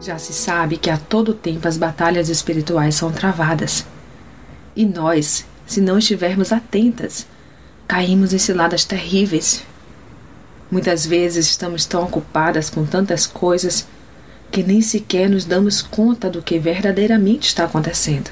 Já se sabe que a todo tempo as batalhas espirituais são travadas. E nós, se não estivermos atentas, caímos em ciladas terríveis. Muitas vezes estamos tão ocupadas com tantas coisas que nem sequer nos damos conta do que verdadeiramente está acontecendo.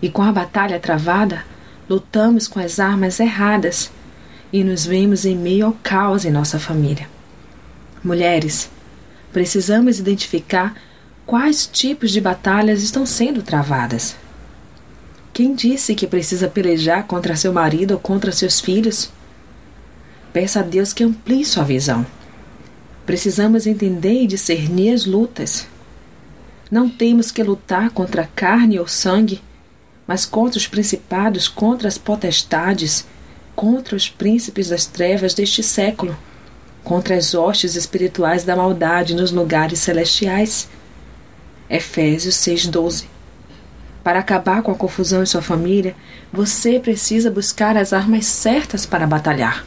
E com a batalha travada, lutamos com as armas erradas e nos vemos em meio ao caos em nossa família. Mulheres, precisamos identificar quais tipos de batalhas estão sendo travadas. Quem disse que precisa pelejar contra seu marido ou contra seus filhos? Peça a Deus que amplie sua visão. Precisamos entender e discernir as lutas. Não temos que lutar contra carne ou sangue, mas contra os principados, contra as potestades, contra os príncipes das trevas deste século, contra as hostes espirituais da maldade nos lugares celestiais. Efésios 6:12. Para acabar com a confusão em sua família, você precisa buscar as armas certas para batalhar.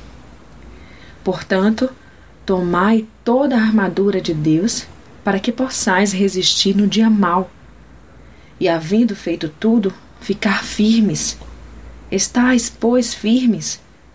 Portanto, tomai toda a armadura de Deus para que possais resistir no dia mau. E havendo feito tudo, ficar firmes. Estais, pois, firmes,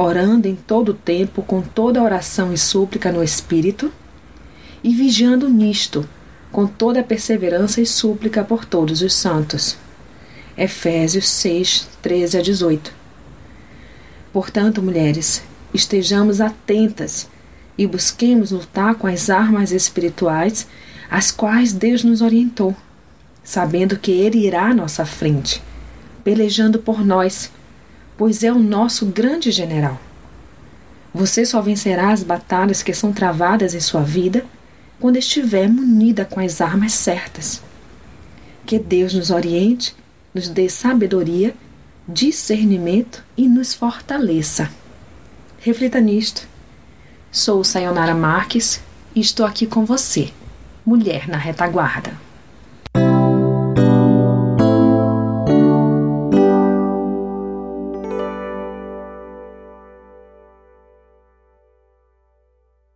orando em todo o tempo com toda oração e súplica no Espírito, e vigiando nisto, com toda perseverança e súplica por todos os santos. Efésios 6, 13 a 18. Portanto, mulheres, estejamos atentas e busquemos lutar com as armas espirituais as quais Deus nos orientou, sabendo que Ele irá à nossa frente, pelejando por nós pois é o nosso grande general. Você só vencerá as batalhas que são travadas em sua vida quando estiver munida com as armas certas. Que Deus nos oriente, nos dê sabedoria, discernimento e nos fortaleça. Reflita nisto. Sou Sayonara Marques e estou aqui com você, mulher na retaguarda.